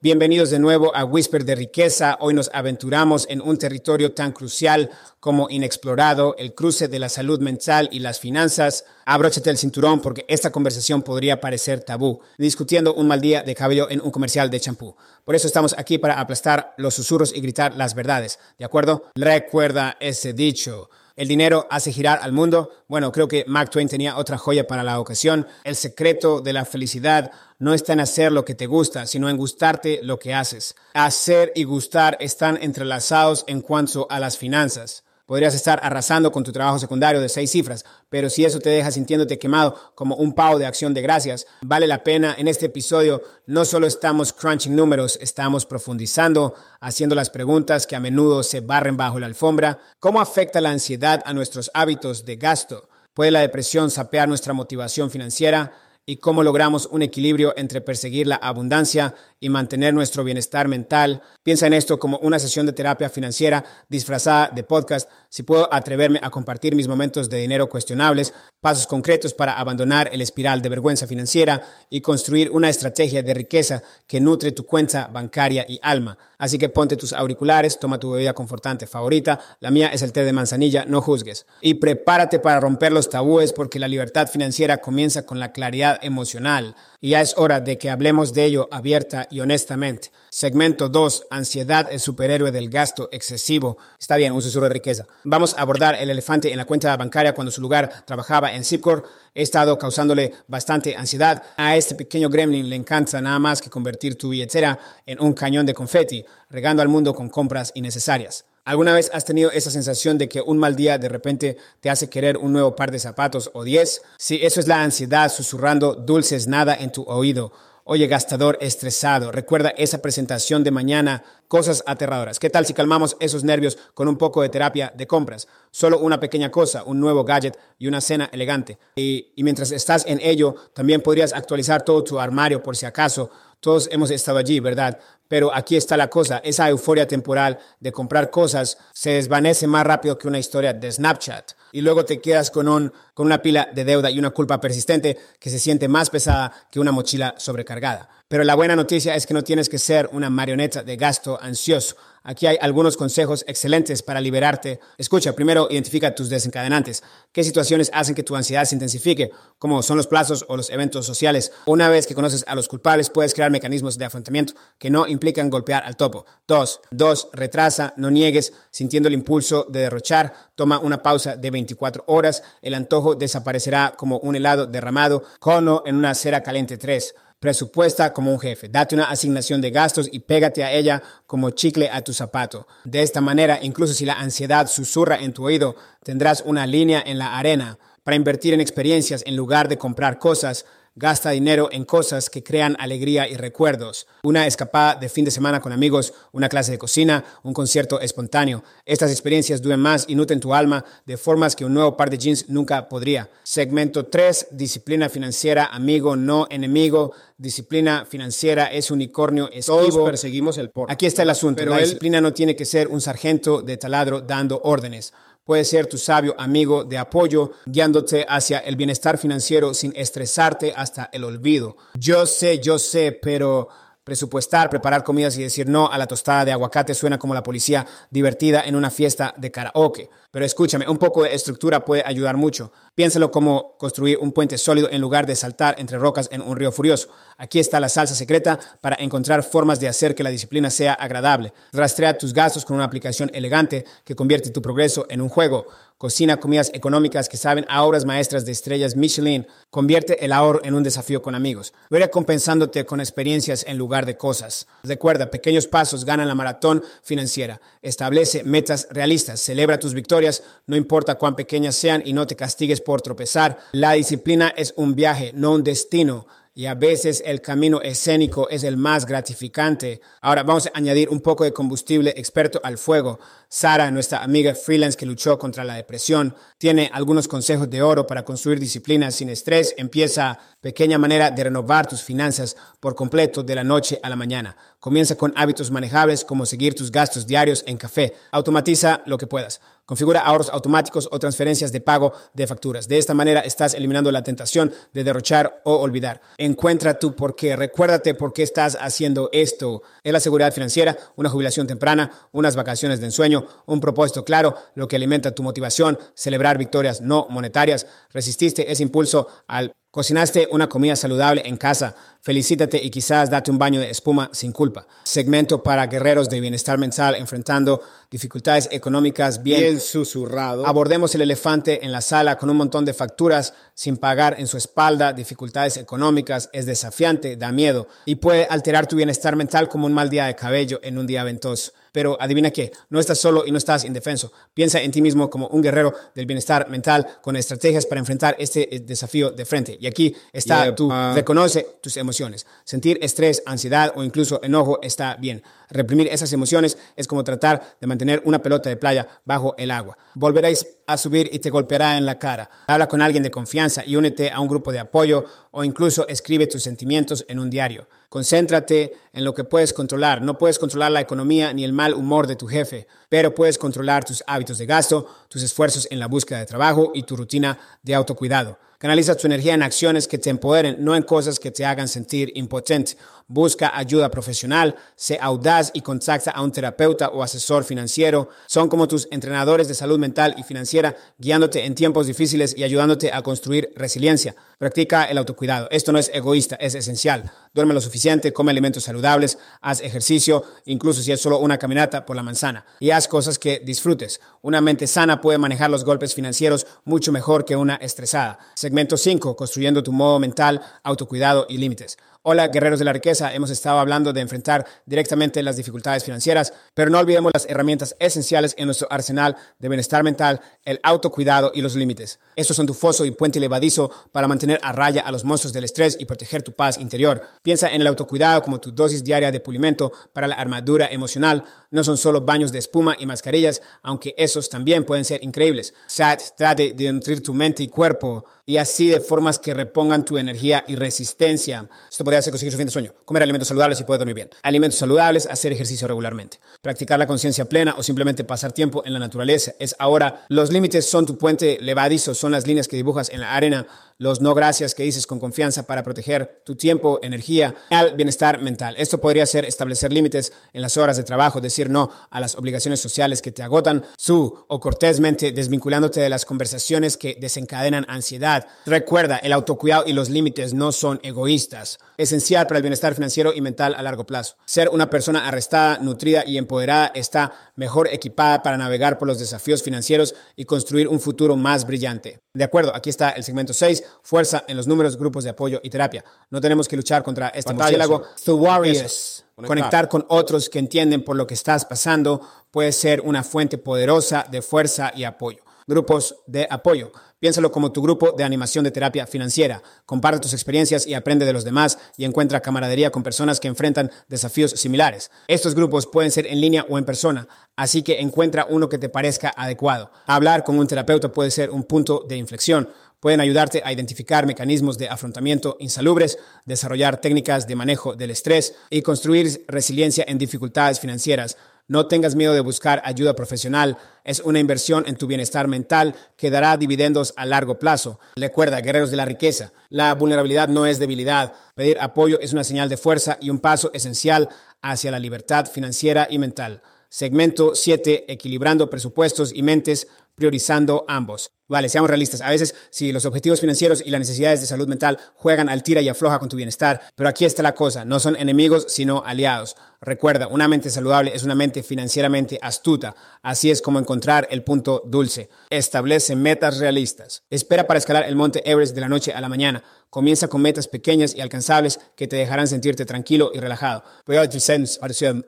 Bienvenidos de nuevo a Whisper de Riqueza. Hoy nos aventuramos en un territorio tan crucial como inexplorado, el cruce de la salud mental y las finanzas. Abróchate el cinturón porque esta conversación podría parecer tabú, discutiendo un mal día de cabello en un comercial de champú. Por eso estamos aquí para aplastar los susurros y gritar las verdades, ¿de acuerdo? Recuerda ese dicho. El dinero hace girar al mundo. Bueno, creo que Mark Twain tenía otra joya para la ocasión. El secreto de la felicidad no está en hacer lo que te gusta, sino en gustarte lo que haces. Hacer y gustar están entrelazados en cuanto a las finanzas. Podrías estar arrasando con tu trabajo secundario de seis cifras, pero si eso te deja sintiéndote quemado como un pavo de acción de gracias, vale la pena. En este episodio no solo estamos crunching números, estamos profundizando, haciendo las preguntas que a menudo se barren bajo la alfombra. ¿Cómo afecta la ansiedad a nuestros hábitos de gasto? ¿Puede la depresión sapear nuestra motivación financiera? y cómo logramos un equilibrio entre perseguir la abundancia y mantener nuestro bienestar mental. Piensa en esto como una sesión de terapia financiera disfrazada de podcast. Si puedo atreverme a compartir mis momentos de dinero cuestionables, pasos concretos para abandonar el espiral de vergüenza financiera y construir una estrategia de riqueza que nutre tu cuenta bancaria y alma. Así que ponte tus auriculares, toma tu bebida confortante favorita. La mía es el té de manzanilla, no juzgues. Y prepárate para romper los tabúes porque la libertad financiera comienza con la claridad emocional y ya es hora de que hablemos de ello abierta y honestamente. Segmento 2. Ansiedad, el superhéroe del gasto excesivo. Está bien, un susurro de riqueza. Vamos a abordar el elefante en la cuenta bancaria cuando su lugar trabajaba en Zipcore. He estado causándole bastante ansiedad. A este pequeño gremlin le encanta nada más que convertir tu billetera en un cañón de confeti, regando al mundo con compras innecesarias. ¿Alguna vez has tenido esa sensación de que un mal día de repente te hace querer un nuevo par de zapatos o diez? Sí, eso es la ansiedad susurrando dulces nada en tu oído. Oye, gastador estresado, recuerda esa presentación de mañana, cosas aterradoras. ¿Qué tal si calmamos esos nervios con un poco de terapia de compras? Solo una pequeña cosa, un nuevo gadget y una cena elegante. Y, y mientras estás en ello, también podrías actualizar todo tu armario por si acaso. Todos hemos estado allí, ¿verdad? Pero aquí está la cosa, esa euforia temporal de comprar cosas se desvanece más rápido que una historia de Snapchat. Y luego te quedas con, un, con una pila de deuda y una culpa persistente que se siente más pesada que una mochila sobrecargada. Pero la buena noticia es que no tienes que ser una marioneta de gasto ansioso. Aquí hay algunos consejos excelentes para liberarte. Escucha, primero identifica tus desencadenantes. ¿Qué situaciones hacen que tu ansiedad se intensifique? Como son los plazos o los eventos sociales. Una vez que conoces a los culpables, puedes crear mecanismos de afrontamiento que no implican golpear al topo. Dos, dos, retrasa, no niegues, sintiendo el impulso de derrochar. Toma una pausa de 24 horas. El antojo desaparecerá como un helado derramado. Cono en una cera caliente. Tres, Presupuesta como un jefe. Date una asignación de gastos y pégate a ella como chicle a tu zapato. De esta manera, incluso si la ansiedad susurra en tu oído, tendrás una línea en la arena para invertir en experiencias en lugar de comprar cosas Gasta dinero en cosas que crean alegría y recuerdos. Una escapada de fin de semana con amigos, una clase de cocina, un concierto espontáneo. Estas experiencias duran más y nutren tu alma de formas que un nuevo par de jeans nunca podría. Segmento 3. Disciplina financiera, amigo, no enemigo. Disciplina financiera es unicornio esquivo. Todos perseguimos el por. Aquí está el asunto. Pero la disciplina no tiene que ser un sargento de taladro dando órdenes puede ser tu sabio amigo de apoyo, guiándote hacia el bienestar financiero sin estresarte hasta el olvido. Yo sé, yo sé, pero presupuestar, preparar comidas y decir no a la tostada de aguacate suena como la policía divertida en una fiesta de karaoke. Pero escúchame, un poco de estructura puede ayudar mucho. Piénsalo como construir un puente sólido en lugar de saltar entre rocas en un río furioso. Aquí está la salsa secreta para encontrar formas de hacer que la disciplina sea agradable. Rastrea tus gastos con una aplicación elegante que convierte tu progreso en un juego. Cocina comidas económicas que saben a obras maestras de estrellas Michelin. Convierte el ahorro en un desafío con amigos. Ve recompensándote con experiencias en lugar de cosas. Recuerda, pequeños pasos ganan la maratón financiera. Establece metas realistas. Celebra tus victorias no importa cuán pequeñas sean y no te castigues por tropezar. La disciplina es un viaje, no un destino. Y a veces el camino escénico es el más gratificante. Ahora vamos a añadir un poco de combustible experto al fuego. Sara, nuestra amiga freelance que luchó contra la depresión, tiene algunos consejos de oro para construir disciplina sin estrés. Empieza pequeña manera de renovar tus finanzas por completo de la noche a la mañana. Comienza con hábitos manejables como seguir tus gastos diarios en café. Automatiza lo que puedas. Configura ahorros automáticos o transferencias de pago de facturas. De esta manera estás eliminando la tentación de derrochar o olvidar. Encuentra tu por qué. Recuérdate por qué estás haciendo esto. Es la seguridad financiera, una jubilación temprana, unas vacaciones de ensueño, un propósito claro, lo que alimenta tu motivación, celebrar victorias no monetarias. Resististe ese impulso al Cocinaste una comida saludable en casa. Felicítate y quizás date un baño de espuma sin culpa. Segmento para guerreros de bienestar mental enfrentando dificultades económicas bien, bien, susurrado. Abordemos el elefante en la sala con un montón de facturas sin pagar en su espalda. Dificultades económicas es desafiante, da miedo y puede alterar tu bienestar mental como un mal día de cabello en un día ventoso. Pero adivina qué, no estás solo y no estás indefenso. Piensa en ti mismo como un guerrero del bienestar mental con estrategias para enfrentar este eh, desafío de frente. Y aquí está, Yeah, tú reconoce tus emociones. Sentir estrés, ansiedad o incluso enojo está bien. Reprimir esas emociones es como tratar de mantener una pelota de playa bajo el agua. Volveréis a subir y te golpeará en la cara. Habla con alguien de confianza y únete a un grupo de apoyo o incluso escribe tus sentimientos en un diario. Concéntrate en lo que puedes controlar. No puedes controlar la economía ni el mal humor de tu jefe, pero puedes controlar tus hábitos de gasto, tus esfuerzos en la búsqueda de trabajo y tu rutina de autocuidado. Canaliza tu energía en acciones que te empoderen, no en cosas que te hagan sentir impotente. Busca ayuda profesional, sé audaz y contacta a un terapeuta o asesor financiero. Son como tus entrenadores de salud mental y financiera, guiándote en tiempos difíciles y ayudándote a construir resiliencia. Practica el autocuidado. Esto no es egoísta, es esencial. Duerme lo suficiente, come alimentos saludables, haz ejercicio, incluso si es solo una caminata por la manzana, y haz cosas que disfrutes. Una mente sana puede manejar los golpes financieros mucho mejor que una estresada. Segmento 5, construyendo tu modo mental, autocuidado y límites. Hola, guerreros de la riqueza. Hemos estado hablando de enfrentar directamente las dificultades financieras, pero no olvidemos las herramientas esenciales en nuestro arsenal de bienestar mental, el autocuidado y los límites. Estos son tu foso y puente levadizo para mantener a raya a los monstruos del estrés y proteger tu paz interior. Piensa en el autocuidado como tu dosis diaria de pulimento para la armadura emocional. No son solo baños de espuma y mascarillas, aunque esos también pueden ser increíbles. SAT trate de nutrir tu mente y cuerpo y así de formas que repongan tu energía y resistencia. Esto podría hacer conseguir su fin de sueño. Comer alimentos saludables y poder dormir bien. Alimentos saludables, hacer ejercicio regularmente. Practicar la conciencia plena o simplemente pasar tiempo en la naturaleza. Es ahora, los límites son tu puente levadizo, son las líneas que dibujas en la arena, los no gracias que dices con confianza para proteger tu tiempo, energía, bienestar mental. Esto podría ser establecer límites en las horas de trabajo, decir no a las obligaciones sociales que te agotan, su o cortésmente desvinculándote de las conversaciones que desencadenan ansiedad. Recuerda, el autocuidado y los límites no son egoístas. Esencial para el bienestar financiero y mental a largo plazo. Ser una persona arrestada, nutrida y empoderada está mejor equipada para navegar por los desafíos financieros y construir un futuro más brillante. De acuerdo, aquí está el segmento 6, fuerza en los números, grupos de apoyo y terapia. No tenemos que luchar contra este murciélago. The Warriors. Eso. Conectar con otros que entienden por lo que estás pasando puede ser una fuente poderosa de fuerza y apoyo. Grupos de apoyo. Piénsalo como tu grupo de animación de terapia financiera. Comparte tus experiencias y aprende de los demás y encuentra camaradería con personas que enfrentan desafíos similares. Estos grupos pueden ser en línea o en persona, así que encuentra uno que te parezca adecuado. Hablar con un terapeuta puede ser un punto de inflexión. Pueden ayudarte a identificar mecanismos de afrontamiento insalubres, desarrollar técnicas de manejo del estrés y construir resiliencia en dificultades financieras. No tengas miedo de buscar ayuda profesional. Es una inversión en tu bienestar mental que dará dividendos a largo plazo. Recuerda, guerreros de la riqueza, la vulnerabilidad no es debilidad. Pedir apoyo es una señal de fuerza y un paso esencial hacia la libertad financiera y mental. Segmento 7, equilibrando presupuestos y mentes, priorizando ambos. Vale, seamos realistas. A veces, si los objetivos financieros y las necesidades de salud mental juegan al tira y afloja con tu bienestar, pero aquí está la cosa, no son enemigos, sino aliados. Recuerda, una mente saludable es una mente financieramente astuta. Así es como encontrar el punto dulce. Establece metas realistas. Espera para escalar el monte Everest de la noche a la mañana. Comienza con metas pequeñas y alcanzables que te dejarán sentirte tranquilo y relajado.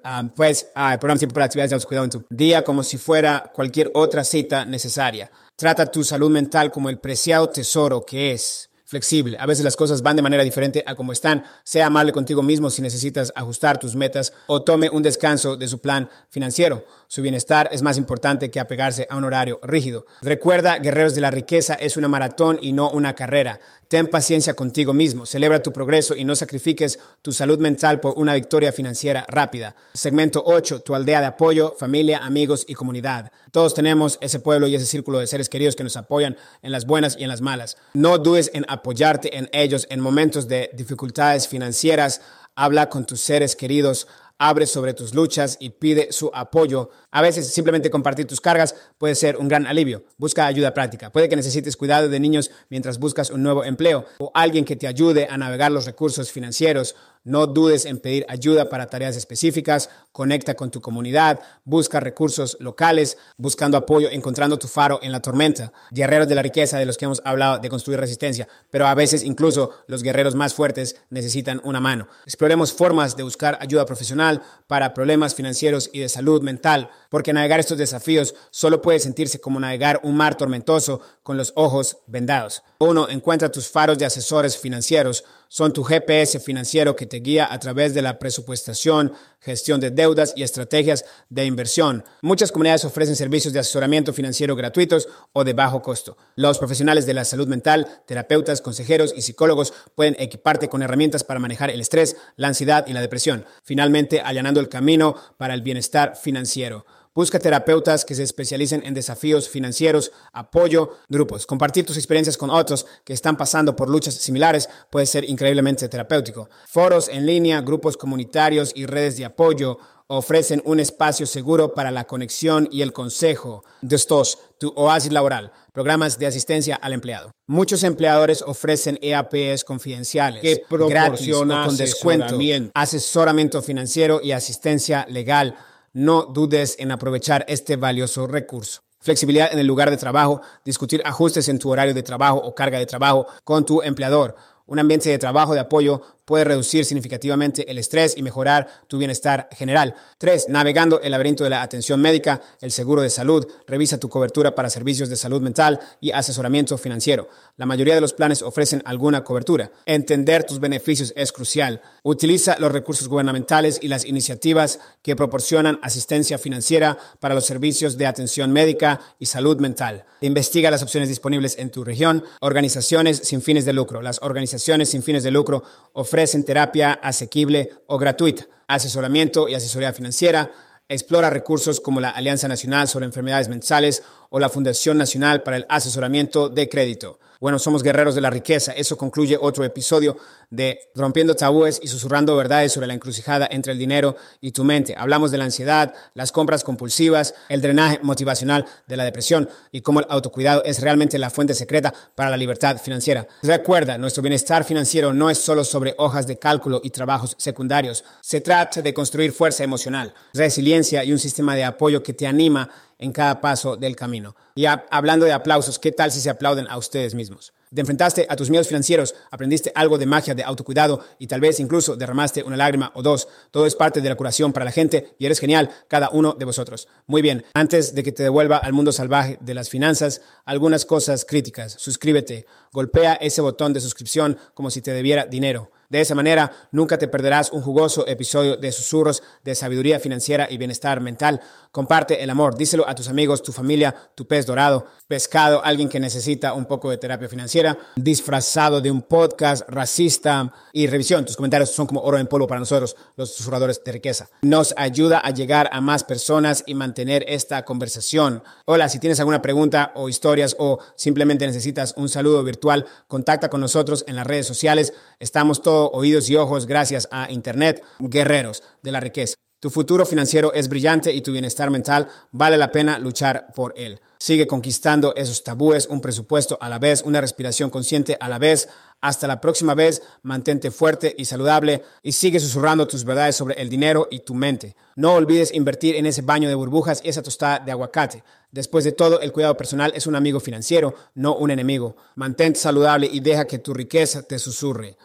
A pues, ah, el programa Tiempo para actividades de autocuidado en tu día como si fuera cualquier otra cita necesaria. Trata tu salud mental como el preciado tesoro que es. Flexible. A veces las cosas van de manera diferente a como están. Sea amable contigo mismo si necesitas ajustar tus metas o tome un descanso de su plan financiero. Su bienestar es más importante que apegarse a un horario rígido. Recuerda, guerreros de la riqueza es una maratón y no una carrera. Ten paciencia contigo mismo, celebra tu progreso y no sacrifiques tu salud mental por una victoria financiera rápida. Segmento 8, tu aldea de apoyo, familia, amigos y comunidad. Todos tenemos ese pueblo y ese círculo de seres queridos que nos apoyan en las buenas y en las malas. No dudes en apoyarte en ellos en momentos de dificultades financieras. Habla con tus seres queridos, abre sobre tus luchas y pide su apoyo. A veces simplemente compartir tus cargas puede ser un gran alivio. Busca ayuda práctica. Puede que necesites cuidado de niños mientras buscas un nuevo empleo o alguien que te ayude a navegar los recursos financieros no dudes en pedir ayuda para tareas específicas, conecta con tu comunidad, busca recursos locales, buscando apoyo, encontrando tu faro en la tormenta. Guerreros de la riqueza de los que hemos hablado de construir resistencia, pero a veces incluso los guerreros más fuertes necesitan una mano. Exploremos formas de buscar ayuda profesional para problemas financieros y de salud mental, porque navegar estos desafíos solo puede sentirse como navegar un mar tormentoso con los ojos vendados. Uno, encuentra tus faros de asesores financieros son tu GPS financiero que te guía a través de la presupuestación, gestión de deudas y estrategias de inversión. Muchas comunidades ofrecen servicios de asesoramiento financiero gratuitos o de bajo costo. Los profesionales de la salud mental, terapeutas, consejeros y psicólogos pueden equiparte con herramientas para manejar el estrés, la ansiedad y la depresión, finalmente allanando el camino para el bienestar financiero. Busca terapeutas que se especialicen en desafíos financieros, apoyo, grupos. Compartir tus experiencias con otros que están pasando por luchas similares puede ser increíblemente terapéutico. Foros en línea, grupos comunitarios y redes de apoyo ofrecen un espacio seguro para la conexión y el consejo. Destos, tu oasis laboral, programas de asistencia al empleado. Muchos empleadores ofrecen EAPs confidenciales que proporcionan con descuento, asesoramiento financiero y asistencia legal no dudes en aprovechar este valioso recurso. Flexibilidad en el lugar de trabajo, discutir ajustes en tu horario de trabajo o carga de trabajo con tu empleador, un ambiente de trabajo de apoyo puede reducir significativamente el estrés y mejorar tu bienestar general. 3. Navegando el laberinto de la atención médica, el seguro de salud. Revisa tu cobertura para servicios de salud mental y asesoramiento financiero. La mayoría de los planes ofrecen alguna cobertura. Entender tus beneficios es crucial. Utiliza los recursos gubernamentales y las iniciativas que proporcionan asistencia financiera para los servicios de atención médica y salud mental. Investiga las opciones disponibles en tu región. Organizaciones sin fines de lucro. Las organizaciones sin fines de lucro ofrecen en terapia asequible o gratuita, asesoramiento y asesoría financiera. Explora recursos como la Alianza Nacional sobre Enfermedades Mentales o la Fundación Nacional para el Asesoramiento de Crédito. Bueno, somos guerreros de la riqueza. Eso concluye otro episodio de Rompiendo Tabúes y Susurrando Verdades sobre la encrucijada entre el dinero y tu mente. Hablamos de la ansiedad, las compras compulsivas, el drenaje motivacional de la depresión y cómo el autocuidado es realmente la fuente secreta para la libertad financiera. Recuerda, nuestro bienestar financiero no es solo sobre hojas de cálculo y trabajos secundarios. Se trata de construir fuerza emocional, resiliencia y un sistema de apoyo que te anima en cada paso del camino. Y hablando de aplausos, ¿qué tal si se aplauden a ustedes mismos? Te enfrentaste a tus miedos financieros, aprendiste algo de magia de autocuidado y tal vez incluso derramaste una lágrima o dos. Todo es parte de la curación para la gente y eres genial, cada uno de vosotros. Muy bien, antes de que te devuelva al mundo salvaje de las finanzas, algunas cosas críticas. Suscríbete, golpea ese botón de suscripción como si te debiera dinero. De esa manera, nunca te perderás un jugoso episodio de susurros de sabiduría financiera y bienestar mental. Comparte el amor, díselo a tus amigos, tu familia, tu pez dorado, pescado, alguien que necesita un poco de terapia financiera, disfrazado de un podcast racista y revisión. Tus comentarios son como oro en polvo para nosotros, los susurradores de riqueza. Nos ayuda a llegar a más personas y mantener esta conversación. Hola, si tienes alguna pregunta o historias o simplemente necesitas un saludo virtual, contacta con nosotros en las redes sociales. Estamos todos oídos y ojos gracias a Internet, guerreros de la riqueza. Tu futuro financiero es brillante y tu bienestar mental vale la pena luchar por él. Sigue conquistando esos tabúes, un presupuesto a la vez, una respiración consciente a la vez. Hasta la próxima vez, mantente fuerte y saludable y sigue susurrando tus verdades sobre el dinero y tu mente. No olvides invertir en ese baño de burbujas y esa tostada de aguacate. Después de todo, el cuidado personal es un amigo financiero, no un enemigo. Mantente saludable y deja que tu riqueza te susurre.